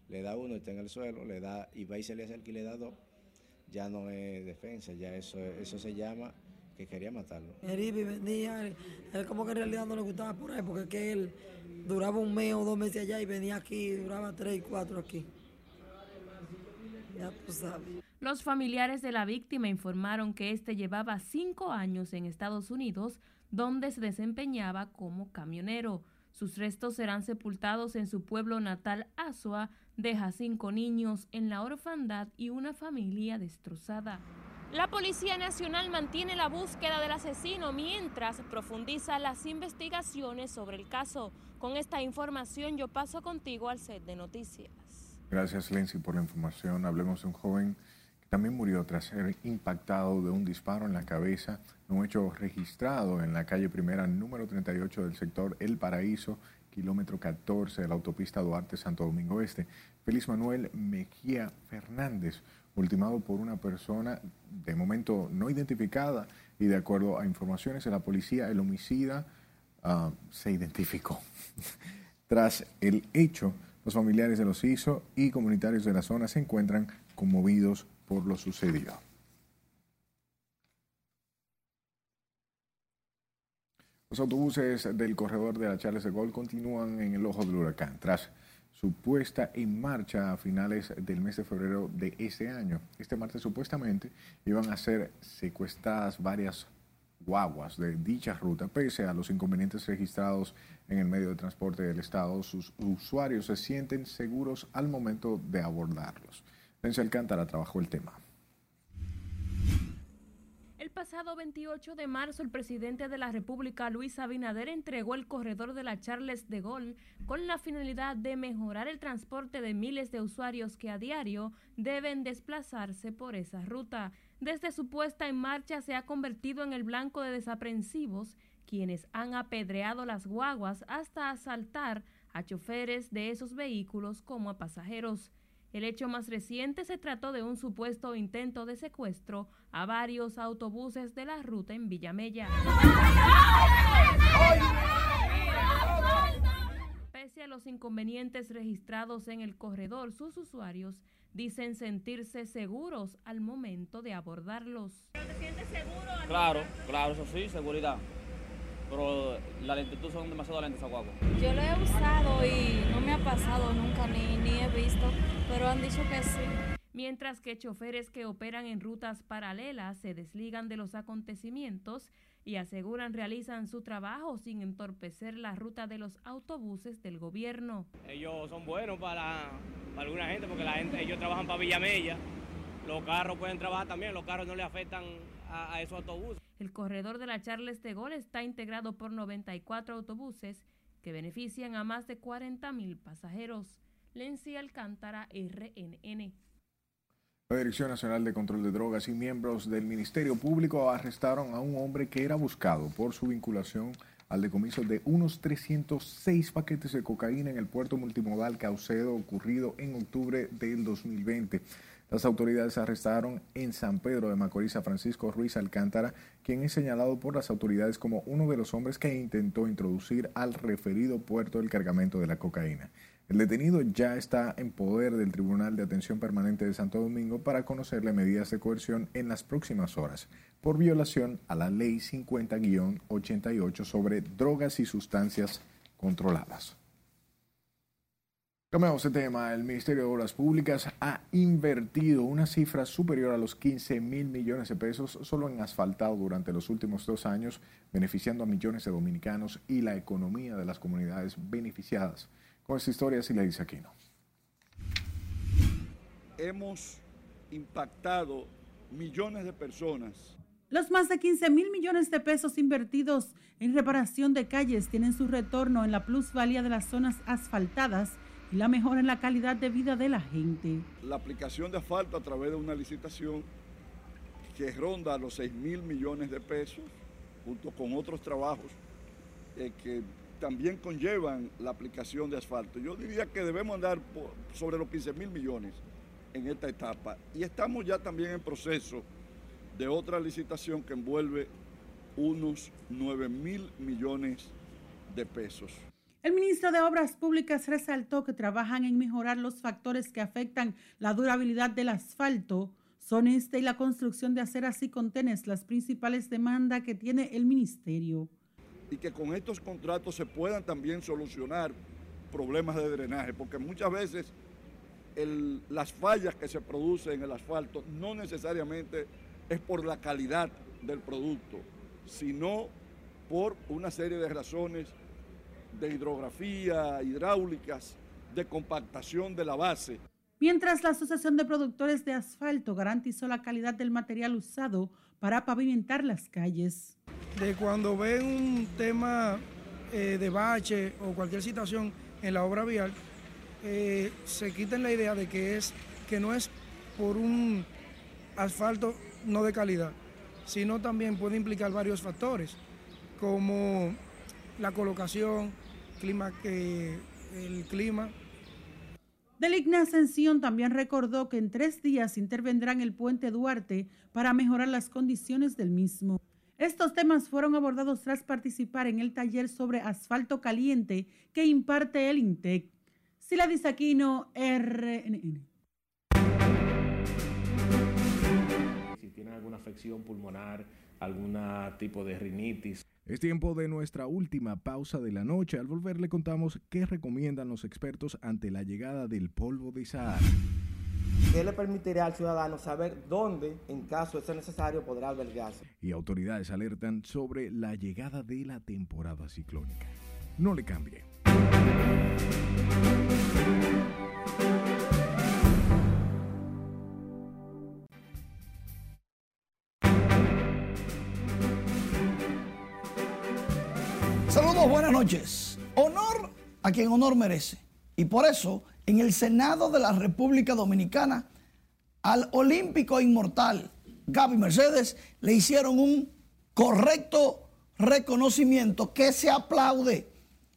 le da uno y está en el suelo, le da y va y se le acerca y le da dos, ya no es defensa, ya eso, eso se llama que quería matarlo. Eribi venía, él, como que en realidad no le gustaba por ahí, porque que él duraba un mes o dos meses allá y venía aquí, duraba tres y cuatro aquí. Ya tú sabes. Los familiares de la víctima informaron que este llevaba cinco años en Estados Unidos, donde se desempeñaba como camionero. Sus restos serán sepultados en su pueblo natal Asua, deja cinco niños en la orfandad y una familia destrozada. La Policía Nacional mantiene la búsqueda del asesino mientras profundiza las investigaciones sobre el caso. Con esta información yo paso contigo al set de noticias. Gracias, Lenzi, por la información. Hablemos de un joven también murió tras ser impactado de un disparo en la cabeza, un hecho registrado en la calle primera número 38 del sector El Paraíso, kilómetro 14 de la autopista Duarte Santo Domingo Este. Félix Manuel Mejía Fernández ultimado por una persona de momento no identificada y de acuerdo a informaciones de la policía, el homicida ah, se identificó. [LAUGHS] Tras el hecho, los familiares de los ISO y comunitarios de la zona se encuentran conmovidos por lo sucedido. Los autobuses del corredor de la Charles de Gaulle continúan en el ojo del huracán. Tras su puesta en marcha a finales del mes de febrero de ese año. Este martes supuestamente iban a ser secuestradas varias guaguas de dicha ruta, pese a los inconvenientes registrados en el medio de transporte del Estado, sus usuarios se sienten seguros al momento de abordarlos. Alcántara trabajó el tema. El pasado 28 de marzo, el presidente de la República, Luis Abinader, entregó el corredor de la Charles de Gaulle con la finalidad de mejorar el transporte de miles de usuarios que a diario deben desplazarse por esa ruta. Desde su puesta en marcha se ha convertido en el blanco de desaprensivos, quienes han apedreado las guaguas hasta asaltar a choferes de esos vehículos como a pasajeros. El hecho más reciente se trató de un supuesto intento de secuestro a varios autobuses de la ruta en Villamella. Pese a los inconvenientes registrados en el corredor, sus usuarios dicen sentirse seguros al momento de abordarlos. ¿Te sientes seguro? Claro, claro, eso sí, seguridad pero la lentitud son demasiado lentas a Yo lo he usado y no me ha pasado nunca ni, ni he visto, pero han dicho que sí. Mientras que choferes que operan en rutas paralelas se desligan de los acontecimientos y aseguran realizan su trabajo sin entorpecer la ruta de los autobuses del gobierno. Ellos son buenos para, para alguna gente porque la gente, ellos trabajan para Villamella. Los carros pueden trabajar también, los carros no le afectan a, a esos autobuses. El corredor de la Charles de Gaulle está integrado por 94 autobuses que benefician a más de 40 mil pasajeros. Lenzi Alcántara, RNN. La Dirección Nacional de Control de Drogas y miembros del Ministerio Público arrestaron a un hombre que era buscado por su vinculación al decomiso de unos 306 paquetes de cocaína en el puerto multimodal Caucedo ocurrido en octubre del 2020. Las autoridades arrestaron en San Pedro de Macorís a Francisco Ruiz Alcántara, quien es señalado por las autoridades como uno de los hombres que intentó introducir al referido puerto el cargamento de la cocaína. El detenido ya está en poder del Tribunal de Atención Permanente de Santo Domingo para conocerle medidas de coerción en las próximas horas por violación a la Ley 50-88 sobre drogas y sustancias controladas. Cambiamos de tema. El Ministerio de Obras Públicas ha invertido una cifra superior a los 15 mil millones de pesos solo en asfaltado durante los últimos dos años, beneficiando a millones de dominicanos y la economía de las comunidades beneficiadas. Con esta historia sí le dice Aquino. Hemos impactado millones de personas. Los más de 15 mil millones de pesos invertidos en reparación de calles tienen su retorno en la plusvalía de las zonas asfaltadas y la mejora en la calidad de vida de la gente. La aplicación de asfalto a través de una licitación que ronda los 6 mil millones de pesos, junto con otros trabajos eh, que también conllevan la aplicación de asfalto. Yo diría que debemos andar sobre los 15 mil millones en esta etapa. Y estamos ya también en proceso de otra licitación que envuelve unos 9 mil millones de pesos. El ministro de Obras Públicas resaltó que trabajan en mejorar los factores que afectan la durabilidad del asfalto. Son este y la construcción de aceras y contenes las principales demandas que tiene el ministerio. Y que con estos contratos se puedan también solucionar problemas de drenaje, porque muchas veces las fallas que se producen en el asfalto no necesariamente es por la calidad del producto, sino por una serie de razones de hidrografía, hidráulicas, de compactación de la base. Mientras la Asociación de Productores de Asfalto garantizó la calidad del material usado para pavimentar las calles. De cuando ven un tema eh, de bache o cualquier situación en la obra vial, eh, se quiten la idea de que, es, que no es por un asfalto no de calidad, sino también puede implicar varios factores, como la colocación, clima, eh, el clima. Deligna Ascensión también recordó que en tres días intervendrán el puente Duarte para mejorar las condiciones del mismo. Estos temas fueron abordados tras participar en el taller sobre asfalto caliente que imparte el INTEC. Sila Disaquino, RNN. Si tienen alguna afección pulmonar, algún tipo de rinitis. Es tiempo de nuestra última pausa de la noche. Al volver le contamos qué recomiendan los expertos ante la llegada del polvo de Sahara. ¿Qué le permitirá al ciudadano saber dónde, en caso de ser necesario, podrá albergarse? Y autoridades alertan sobre la llegada de la temporada ciclónica. No le cambie. Honor a quien honor merece. Y por eso, en el Senado de la República Dominicana, al olímpico inmortal Gaby Mercedes le hicieron un correcto reconocimiento que se aplaude.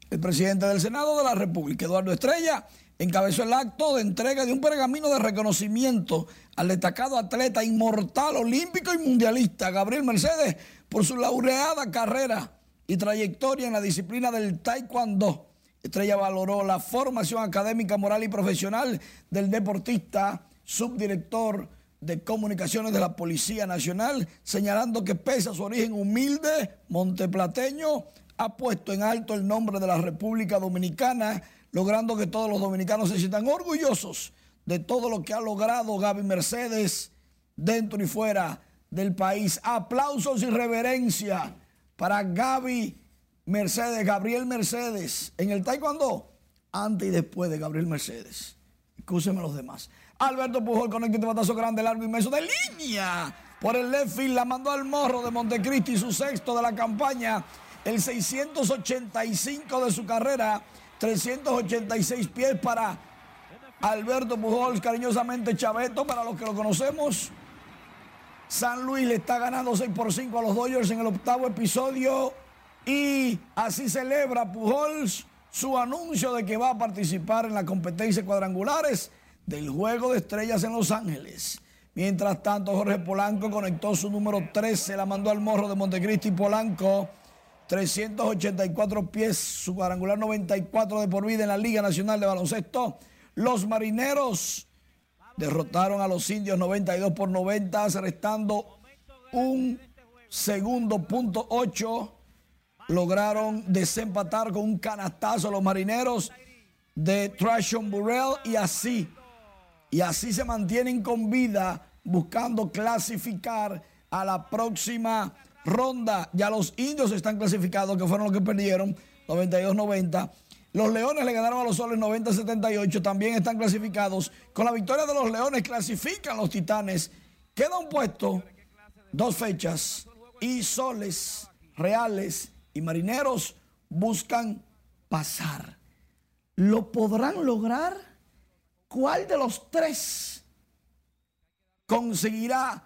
El presidente del Senado de la República, Eduardo Estrella, encabezó el acto de entrega de un pergamino de reconocimiento al destacado atleta inmortal olímpico y mundialista Gabriel Mercedes por su laureada carrera y trayectoria en la disciplina del taekwondo. Estrella valoró la formación académica, moral y profesional del deportista, subdirector de comunicaciones de la Policía Nacional, señalando que pese a su origen humilde, monteplateño, ha puesto en alto el nombre de la República Dominicana, logrando que todos los dominicanos se sientan orgullosos de todo lo que ha logrado Gaby Mercedes dentro y fuera del país. Aplausos y reverencia para Gaby Mercedes, Gabriel Mercedes, en el taekwondo, antes y después de Gabriel Mercedes. Escúcheme los demás. Alberto Pujol conecta este batazo grande, largo, inmenso de línea. Por el left field la mandó al morro de Montecristi, su sexto de la campaña, el 685 de su carrera, 386 pies para Alberto Pujol, cariñosamente Chaveto, para los que lo conocemos. San Luis le está ganando 6 por 5 a los Dodgers en el octavo episodio y así celebra Pujols su anuncio de que va a participar en la competencia cuadrangulares del Juego de Estrellas en Los Ángeles. Mientras tanto, Jorge Polanco conectó su número 13, la mandó al morro de Montecristi Polanco. 384 pies, su cuadrangular 94 de por vida en la Liga Nacional de Baloncesto. Los marineros derrotaron a los indios 92 por 90, restando un segundo punto 8. Lograron desempatar con un canastazo a los marineros de Trashon Burrell y así, y así se mantienen con vida buscando clasificar a la próxima ronda. Ya los indios están clasificados, que fueron los que perdieron 92-90. Los Leones le ganaron a los Soles 90-78, también están clasificados. Con la victoria de los Leones clasifican los Titanes. Queda un puesto, dos fechas, y Soles, Reales y Marineros buscan pasar. ¿Lo podrán lograr? ¿Cuál de los tres conseguirá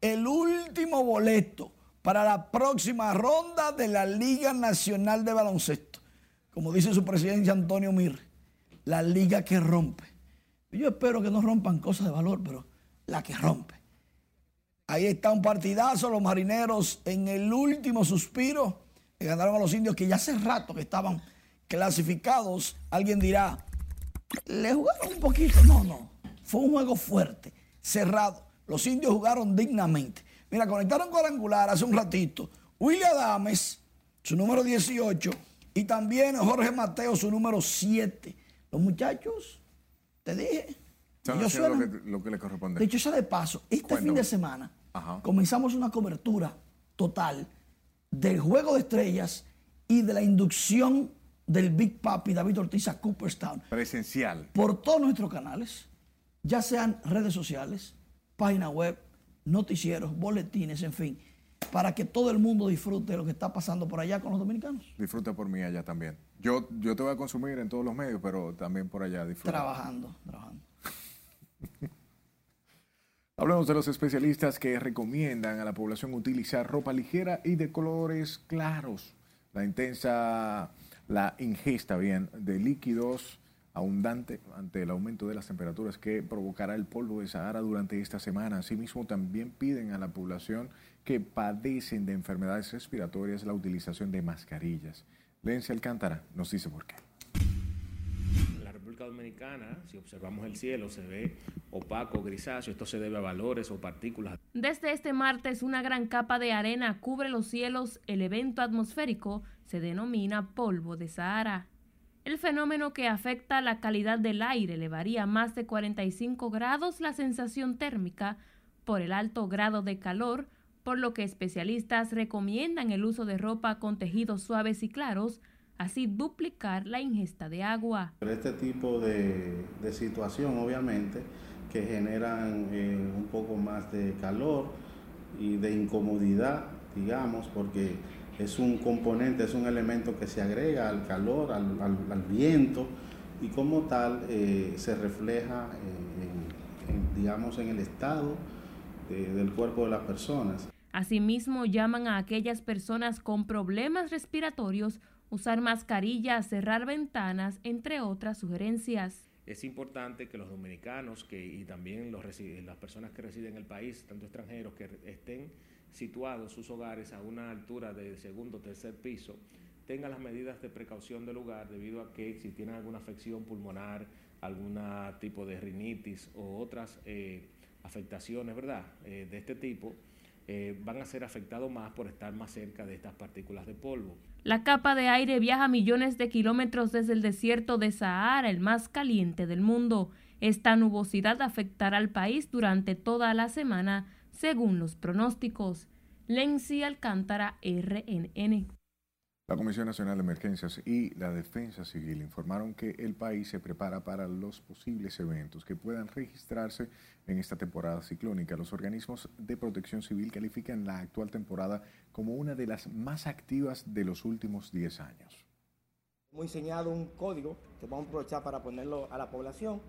el último boleto para la próxima ronda de la Liga Nacional de Baloncesto? Como dice su presidente Antonio Mir, la liga que rompe. Yo espero que no rompan cosas de valor, pero la que rompe. Ahí está un partidazo, los marineros en el último suspiro, que ganaron a los indios que ya hace rato que estaban clasificados. Alguien dirá, le jugaron un poquito. No, no. Fue un juego fuerte, cerrado. Los indios jugaron dignamente. Mira, conectaron cuadrangular hace un ratito. William Adames, su número 18, y también Jorge Mateo, su número 7. Los muchachos, te dije. Ellos lo suenan- que, lo que le corresponde. de hecho, ya de paso, este Cuéntame. fin de semana Ajá. comenzamos una cobertura total del juego de estrellas y de la inducción del Big Papi David Ortiz a Cooperstown. Presencial. Por todos nuestros canales, ya sean redes sociales, página web, noticieros, boletines, en fin, para que todo el mundo disfrute de lo que está pasando por allá con los dominicanos. Disfruta por mí allá también. Yo, yo te voy a consumir en todos los medios, pero también por allá disfruta. Trabajando, trabajando. [LAUGHS] Hablamos de los especialistas que recomiendan a la población utilizar ropa ligera y de colores claros. La intensa, la ingesta bien de líquidos abundante ante el aumento de las temperaturas que provocará el polvo de Sahara durante esta semana. Asimismo, también piden a la población que padecen de enfermedades respiratorias la utilización de mascarillas. Lencia Alcántara nos dice por qué. En la República Dominicana, si observamos el cielo, se ve opaco, grisáceo. Esto se debe a valores o partículas. Desde este martes, una gran capa de arena cubre los cielos. El evento atmosférico se denomina polvo de Sahara. El fenómeno que afecta la calidad del aire le varía más de 45 grados la sensación térmica por el alto grado de calor, por lo que especialistas recomiendan el uso de ropa con tejidos suaves y claros, así duplicar la ingesta de agua. Este tipo de, situación, obviamente, que generan eh, un poco más de calor y de incomodidad, digamos, porque es un componente, es un elemento que se agrega al calor, al, viento y como tal eh, se refleja en, en, digamos, en el estado de, del cuerpo de las personas. Asimismo, llaman a aquellas personas con problemas respiratorios usar mascarillas, cerrar ventanas, entre otras sugerencias. Es importante que los dominicanos y también las personas que residen en el país, tanto extranjeros, que estén situados sus hogares a una altura de segundo o tercer piso, tengan las medidas de precaución del lugar debido a que si tienen alguna afección pulmonar, algún tipo de rinitis o otras eh, afectaciones, ¿verdad? Eh, de este tipo, eh, van a ser afectados más por estar más cerca de estas partículas de polvo. La capa de aire viaja millones de kilómetros desde el desierto de Sahara, el más caliente del mundo. Esta nubosidad afectará al país durante toda la semana, según los pronósticos. Lenzi Alcántara, RNN. La Comisión Nacional de Emergencias y la Defensa Civil informaron que el país se prepara para los posibles eventos que puedan registrarse en esta temporada ciclónica. Los organismos de protección civil califican la actual temporada como una de las más activas de los últimos 10 años. Hemos diseñado un código que vamos a aprovechar para ponerlo a la población.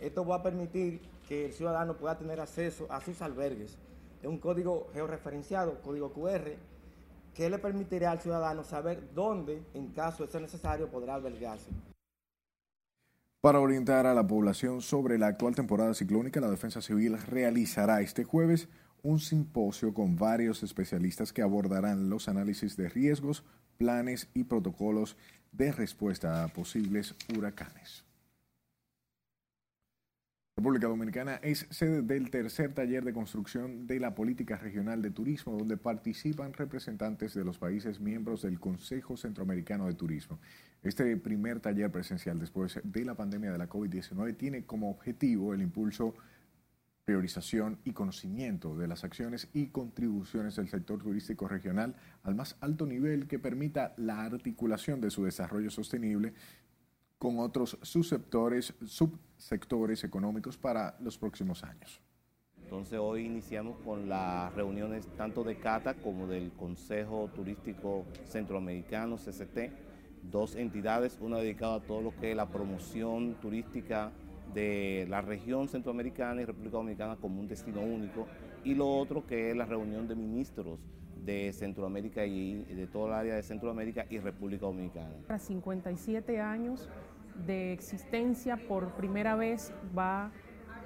Esto va a permitir que el ciudadano pueda tener acceso a sus albergues. Es un código georreferenciado, código QR, que le permitirá al ciudadano saber dónde, en caso de ser necesario, podrá albergarse. Para orientar a la población sobre la actual temporada ciclónica, la Defensa Civil realizará este jueves un simposio con varios especialistas que abordarán los análisis de riesgos, planes y protocolos de respuesta a posibles huracanes. República Dominicana es sede del tercer taller de construcción de la política regional de turismo, donde participan representantes de los países miembros del Consejo Centroamericano de Turismo. Este primer taller presencial después de la pandemia de la COVID-19 tiene como objetivo el impulso, priorización y conocimiento de las acciones y contribuciones del sector turístico regional al más alto nivel que permita la articulación de su desarrollo sostenible con otros subsectores, subsectores económicos para los próximos años. Entonces hoy iniciamos con las reuniones tanto de CATA como del Consejo Turístico Centroamericano, CCT, dos entidades, una dedicada a todo lo que es la promoción turística de la región centroamericana y República Dominicana como un destino único, y lo otro que es la reunión de ministros de Centroamérica y de toda el área de Centroamérica y República Dominicana. A 57 años de existencia, por primera vez va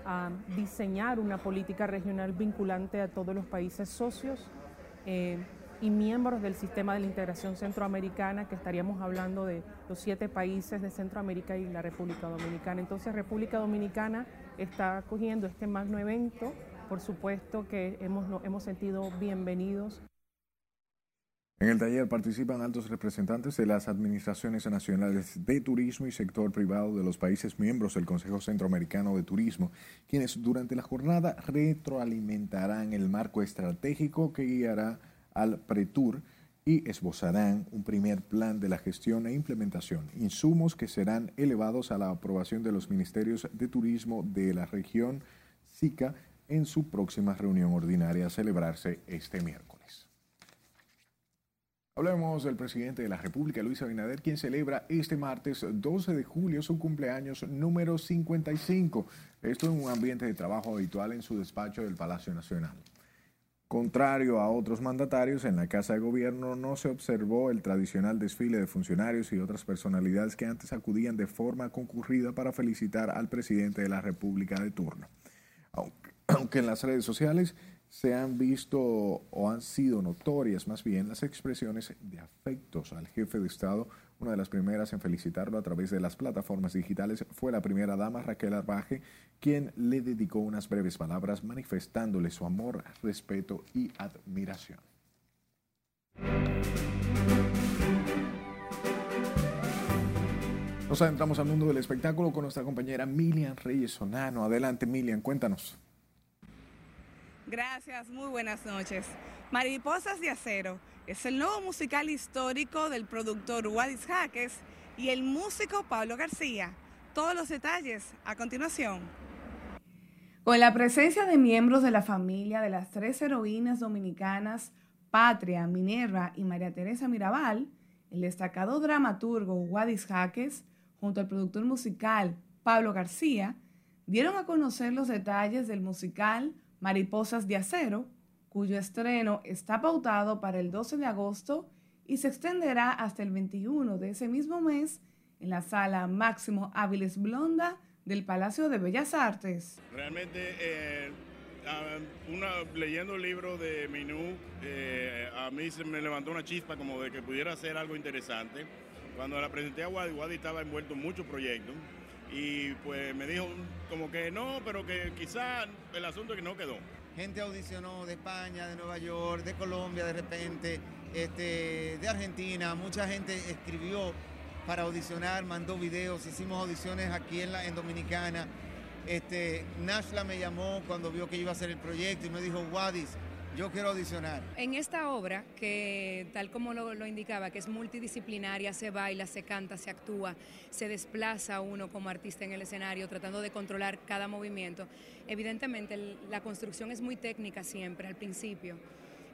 a diseñar una política regional vinculante a todos los países socios eh, y miembros del sistema de la integración centroamericana, que estaríamos hablando de los siete países de Centroamérica y la República Dominicana. Entonces, República Dominicana está acogiendo este magno evento, por supuesto que hemos, hemos sentido bienvenidos. En el taller participan altos representantes de las administraciones nacionales de turismo y sector privado de los países miembros del Consejo Centroamericano de Turismo, quienes durante la jornada retroalimentarán el marco estratégico que guiará al PRETUR y esbozarán un primer plan de la gestión e implementación, insumos que serán elevados a la aprobación de los ministerios de turismo de la región SICA en su próxima reunión ordinaria a celebrarse este miércoles. Hablemos del presidente de la República, Luis Abinader, quien celebra este martes 12 de julio su cumpleaños número 55. Esto en un ambiente de trabajo habitual en su despacho del Palacio Nacional. Contrario a otros mandatarios, en la Casa de Gobierno no se observó el tradicional desfile de funcionarios y otras personalidades que antes acudían de forma concurrida para felicitar al presidente de la República de turno. Aunque, aunque en las redes sociales se han visto o han sido notorias más bien las expresiones de afectos al jefe de Estado. Una de las primeras en felicitarlo a través de las plataformas digitales fue la primera dama Raquel Arbaje, quien le dedicó unas breves palabras manifestándole su amor, respeto y admiración. Nos adentramos al mundo del espectáculo con nuestra compañera Milian Reyes Sonano. Adelante, Milian, cuéntanos. Gracias, muy buenas noches. Mariposas de Acero es el nuevo musical histórico del productor Wadis Jaques y el músico Pablo García. Todos los detalles a continuación. Con la presencia de miembros de la familia de las tres heroínas dominicanas, Patria, Minerva y María Teresa Mirabal, el destacado dramaturgo Wadis Jaques, junto al productor musical Pablo García, dieron a conocer los detalles del musical Mariposas de Acero, cuyo estreno está pautado para el 12 de agosto y se extenderá hasta el 21 de ese mismo mes en la sala Máximo Áviles Blonda del Palacio de Bellas Artes. Realmente, eh, leyendo el libro de Minú, eh, a mí se me levantó una chispa como de que pudiera ser algo interesante. Cuando la presenté a Wadi, Wadi estaba envuelto en muchos proyectos y pues me dijo como que no, pero que quizá el asunto que no quedó. Gente audicionó de España, de Nueva York, de Colombia de repente, este, de Argentina, mucha gente escribió para audicionar, mandó videos, hicimos audiciones aquí en, la, en Dominicana. Este, Nashla me llamó cuando vio que iba a hacer el proyecto y me dijo, Wadis, yo quiero audicionar. En esta obra, que tal como lo, indicaba, que es multidisciplinaria, se baila, se canta, se actúa, se desplaza uno como artista en el escenario tratando de controlar cada movimiento. Evidentemente la construcción es muy técnica siempre al principio,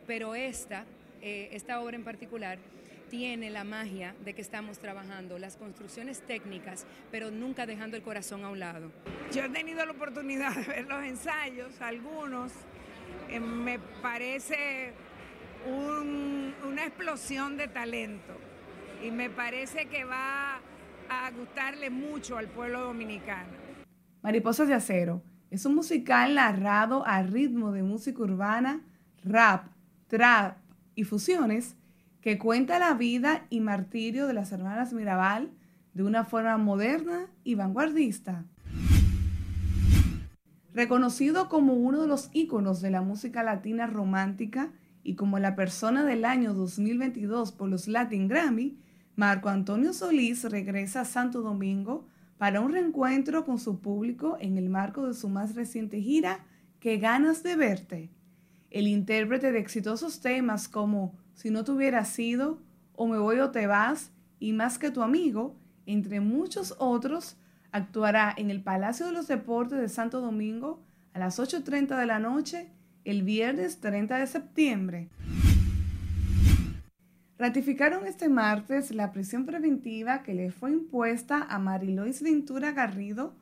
pero esta, eh, esta obra en particular tiene la magia de que estamos trabajando las construcciones técnicas, pero nunca dejando el corazón a un lado. Yo he tenido la oportunidad de ver los ensayos, algunos, eh, me parece una explosión de talento y me parece que va a gustarle mucho al pueblo dominicano. Mariposas de Acero es un musical narrado a ritmo de música urbana, rap, trap y fusiones que cuenta la vida y martirio de las hermanas Mirabal de una forma moderna y vanguardista. Reconocido como uno de los íconos de la música latina romántica y como la persona del año 2022 por los Latin Grammy, Marco Antonio Solís regresa a Santo Domingo para un reencuentro con su público en el marco de su más reciente gira, Qué ganas de verte. El intérprete de exitosos temas como Si no te hubiera sido, o Me voy o te vas, y Más que tu amigo, entre muchos otros, actuará en el Palacio de los Deportes de Santo Domingo a las 8.30 de la noche el viernes 30 de septiembre. Ratificaron este martes la prisión preventiva que le fue impuesta a Marilois Ventura Garrido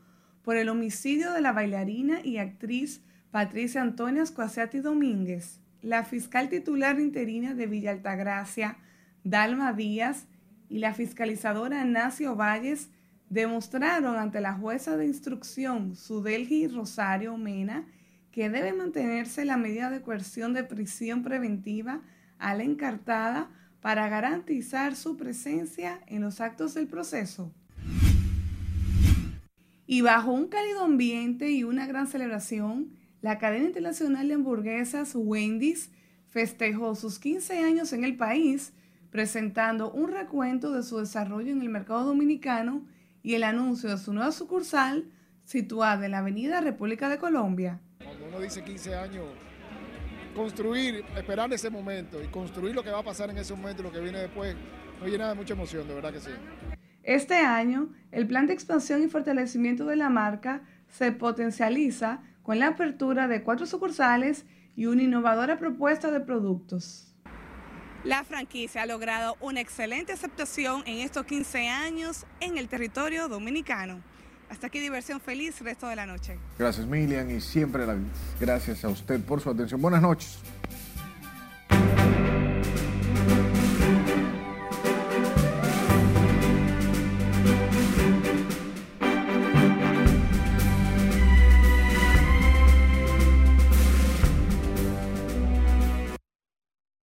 por el homicidio de la bailarina y actriz Patricia Antonia Squaciati Domínguez. La fiscal titular interina de Villa Altagracia, Dalma Díaz, y la fiscalizadora Nacio Valles demostraron ante la jueza de instrucción Sudelgi Rosario Mena que debe mantenerse la medida de coerción de prisión preventiva a la encartada para garantizar su presencia en los actos del proceso. Y bajo un cálido ambiente y una gran celebración, la cadena internacional de hamburguesas Wendy's festejó sus 15 años en el país, presentando un recuento de su desarrollo en el mercado dominicano y el anuncio de su nueva sucursal situada en la Avenida República de Colombia. Cuando uno dice 15 años, construir, esperar ese momento y construir lo que va a pasar en ese momento y lo que viene después, nos llena de mucha emoción, de verdad que sí. Este año, el plan de expansión y fortalecimiento de la marca se potencializa con la apertura de cuatro sucursales y una innovadora propuesta de productos. La franquicia ha logrado una excelente aceptación en estos 15 años en el territorio dominicano. Hasta aquí diversión feliz resto de la noche. Gracias Milian y siempre gracias a usted por su atención. Buenas noches.